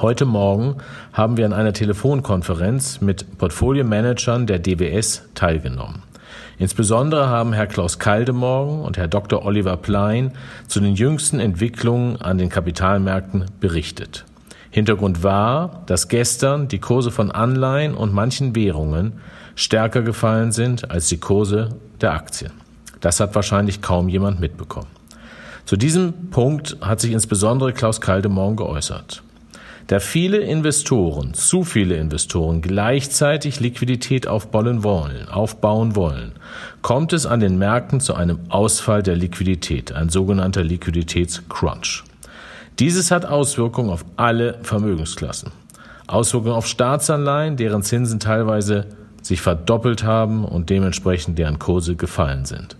Heute Morgen haben wir an einer Telefonkonferenz mit Portfolio-Managern der DWS teilgenommen. Insbesondere haben Herr Klaus Kaldemorgen und Herr Dr. Oliver Plein zu den jüngsten Entwicklungen an den Kapitalmärkten berichtet. Hintergrund war, dass gestern die Kurse von Anleihen und manchen Währungen stärker gefallen sind als die Kurse der Aktien. Das hat wahrscheinlich kaum jemand mitbekommen. Zu diesem Punkt hat sich insbesondere Klaus Kaldemorgen geäußert. Da viele Investoren, zu viele Investoren gleichzeitig Liquidität aufbauen wollen, aufbauen wollen, kommt es an den Märkten zu einem Ausfall der Liquidität, ein sogenannter Liquiditätscrunch. Dieses hat Auswirkungen auf alle Vermögensklassen. Auswirkungen auf Staatsanleihen, deren Zinsen teilweise sich verdoppelt haben und dementsprechend deren Kurse gefallen sind.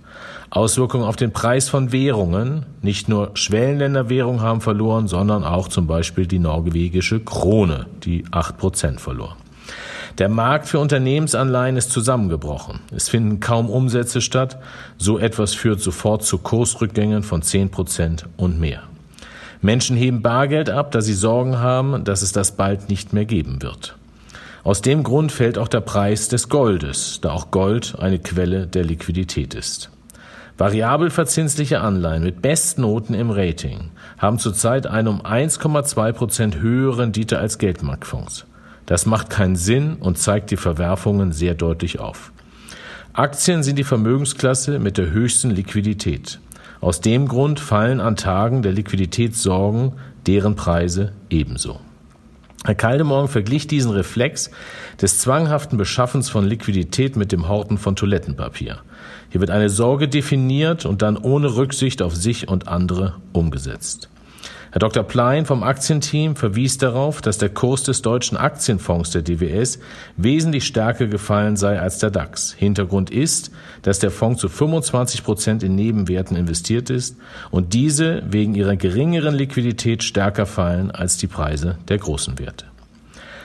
Auswirkungen auf den Preis von Währungen. Nicht nur Schwellenländerwährungen haben verloren, sondern auch zum Beispiel die norwegische Krone, die acht Prozent verlor. Der Markt für Unternehmensanleihen ist zusammengebrochen. Es finden kaum Umsätze statt. So etwas führt sofort zu Kursrückgängen von zehn Prozent und mehr. Menschen heben Bargeld ab, da sie Sorgen haben, dass es das bald nicht mehr geben wird. Aus dem Grund fällt auch der Preis des Goldes, da auch Gold eine Quelle der Liquidität ist. Variabel verzinsliche Anleihen mit Bestnoten im Rating haben zurzeit eine um 1,2 Prozent höhere Rendite als Geldmarktfonds. Das macht keinen Sinn und zeigt die Verwerfungen sehr deutlich auf. Aktien sind die Vermögensklasse mit der höchsten Liquidität. Aus dem Grund fallen an Tagen der Liquiditätssorgen deren Preise ebenso. Herr Kaldemorgen verglich diesen Reflex des zwanghaften Beschaffens von Liquidität mit dem Horten von Toilettenpapier. Hier wird eine Sorge definiert und dann ohne Rücksicht auf sich und andere umgesetzt. Herr Dr. Plein vom Aktienteam verwies darauf, dass der Kurs des deutschen Aktienfonds der DWS wesentlich stärker gefallen sei als der DAX. Hintergrund ist, dass der Fonds zu 25 Prozent in Nebenwerten investiert ist und diese wegen ihrer geringeren Liquidität stärker fallen als die Preise der großen Werte.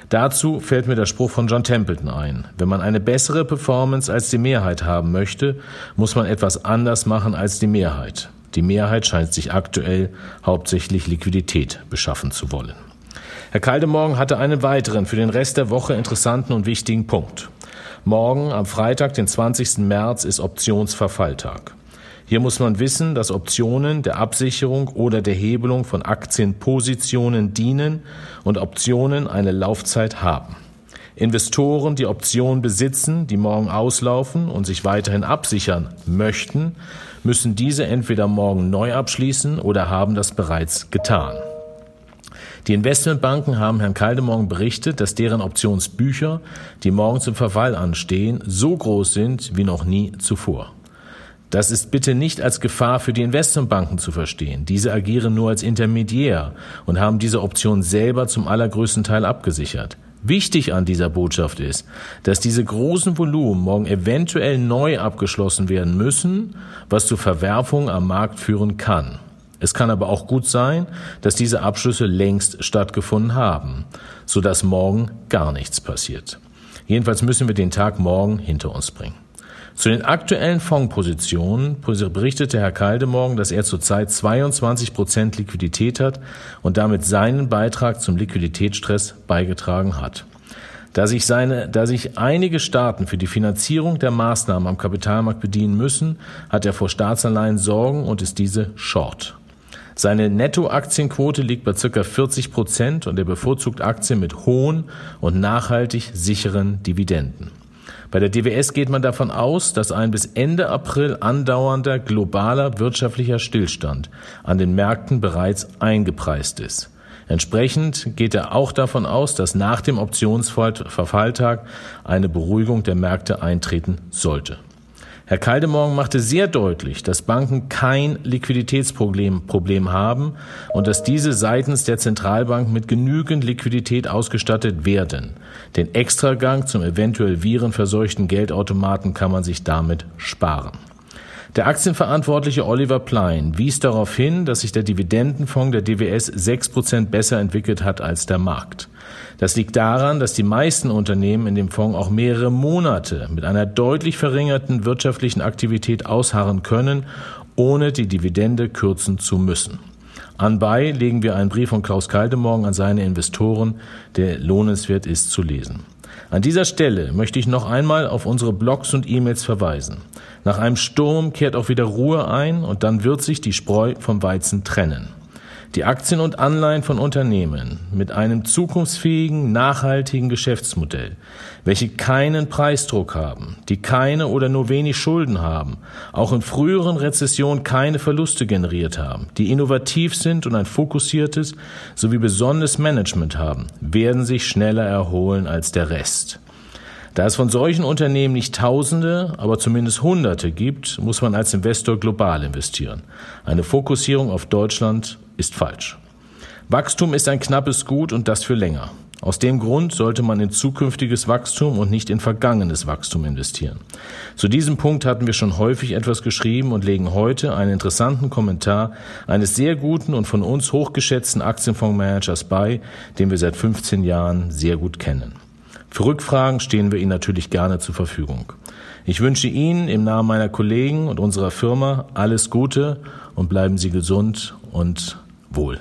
Dazu fällt mir der Spruch von John Templeton ein. Wenn man eine bessere Performance als die Mehrheit haben möchte, muss man etwas anders machen als die Mehrheit. Die Mehrheit scheint sich aktuell hauptsächlich Liquidität beschaffen zu wollen. Herr Kaldemorgen hatte einen weiteren für den Rest der Woche interessanten und wichtigen Punkt. Morgen, am Freitag, den 20. März, ist Optionsverfalltag. Hier muss man wissen, dass Optionen der Absicherung oder der Hebelung von Aktienpositionen dienen und Optionen eine Laufzeit haben. Investoren, die Optionen besitzen, die morgen auslaufen und sich weiterhin absichern möchten, müssen diese entweder morgen neu abschließen oder haben das bereits getan. Die Investmentbanken haben Herrn Kaldemorgen berichtet, dass deren Optionsbücher, die morgen zum Verfall anstehen, so groß sind wie noch nie zuvor. Das ist bitte nicht als Gefahr für die Investmentbanken zu verstehen. Diese agieren nur als Intermediär und haben diese Option selber zum allergrößten Teil abgesichert. Wichtig an dieser Botschaft ist, dass diese großen Volumen morgen eventuell neu abgeschlossen werden müssen, was zu Verwerfungen am Markt führen kann. Es kann aber auch gut sein, dass diese Abschlüsse längst stattgefunden haben, sodass morgen gar nichts passiert. Jedenfalls müssen wir den Tag morgen hinter uns bringen. Zu den aktuellen Fondspositionen berichtete Herr Kaldemorgen, dass er zurzeit 22 Prozent Liquidität hat und damit seinen Beitrag zum Liquiditätsstress beigetragen hat. Da sich, seine, da sich einige Staaten für die Finanzierung der Maßnahmen am Kapitalmarkt bedienen müssen, hat er vor Staatsanleihen Sorgen und ist diese short. Seine Nettoaktienquote liegt bei circa 40 Prozent und er bevorzugt Aktien mit hohen und nachhaltig sicheren Dividenden. Bei der DWS geht man davon aus, dass ein bis Ende April andauernder globaler wirtschaftlicher Stillstand an den Märkten bereits eingepreist ist. Entsprechend geht er auch davon aus, dass nach dem Optionsverfalltag eine Beruhigung der Märkte eintreten sollte. Herr Kaldemorgen machte sehr deutlich, dass Banken kein Liquiditätsproblem Problem haben und dass diese seitens der Zentralbank mit genügend Liquidität ausgestattet werden. Den Extragang zum eventuell virenverseuchten Geldautomaten kann man sich damit sparen. Der Aktienverantwortliche Oliver Plein wies darauf hin, dass sich der Dividendenfonds der DWS sechs Prozent besser entwickelt hat als der Markt. Das liegt daran, dass die meisten Unternehmen in dem Fonds auch mehrere Monate mit einer deutlich verringerten wirtschaftlichen Aktivität ausharren können, ohne die Dividende kürzen zu müssen. Anbei legen wir einen Brief von Klaus Kaldemorgen an seine Investoren, der lohnenswert ist zu lesen. An dieser Stelle möchte ich noch einmal auf unsere Blogs und E-Mails verweisen. Nach einem Sturm kehrt auch wieder Ruhe ein und dann wird sich die Spreu vom Weizen trennen. Die Aktien und Anleihen von Unternehmen mit einem zukunftsfähigen, nachhaltigen Geschäftsmodell, welche keinen Preisdruck haben, die keine oder nur wenig Schulden haben, auch in früheren Rezessionen keine Verluste generiert haben, die innovativ sind und ein fokussiertes sowie besonderes Management haben, werden sich schneller erholen als der Rest. Da es von solchen Unternehmen nicht Tausende, aber zumindest Hunderte gibt, muss man als Investor global investieren. Eine Fokussierung auf Deutschland ist falsch. Wachstum ist ein knappes Gut und das für länger. Aus dem Grund sollte man in zukünftiges Wachstum und nicht in vergangenes Wachstum investieren. Zu diesem Punkt hatten wir schon häufig etwas geschrieben und legen heute einen interessanten Kommentar eines sehr guten und von uns hochgeschätzten Aktienfondsmanagers bei, den wir seit 15 Jahren sehr gut kennen. Für Rückfragen stehen wir Ihnen natürlich gerne zur Verfügung. Ich wünsche Ihnen im Namen meiner Kollegen und unserer Firma alles Gute und bleiben Sie gesund und wohl.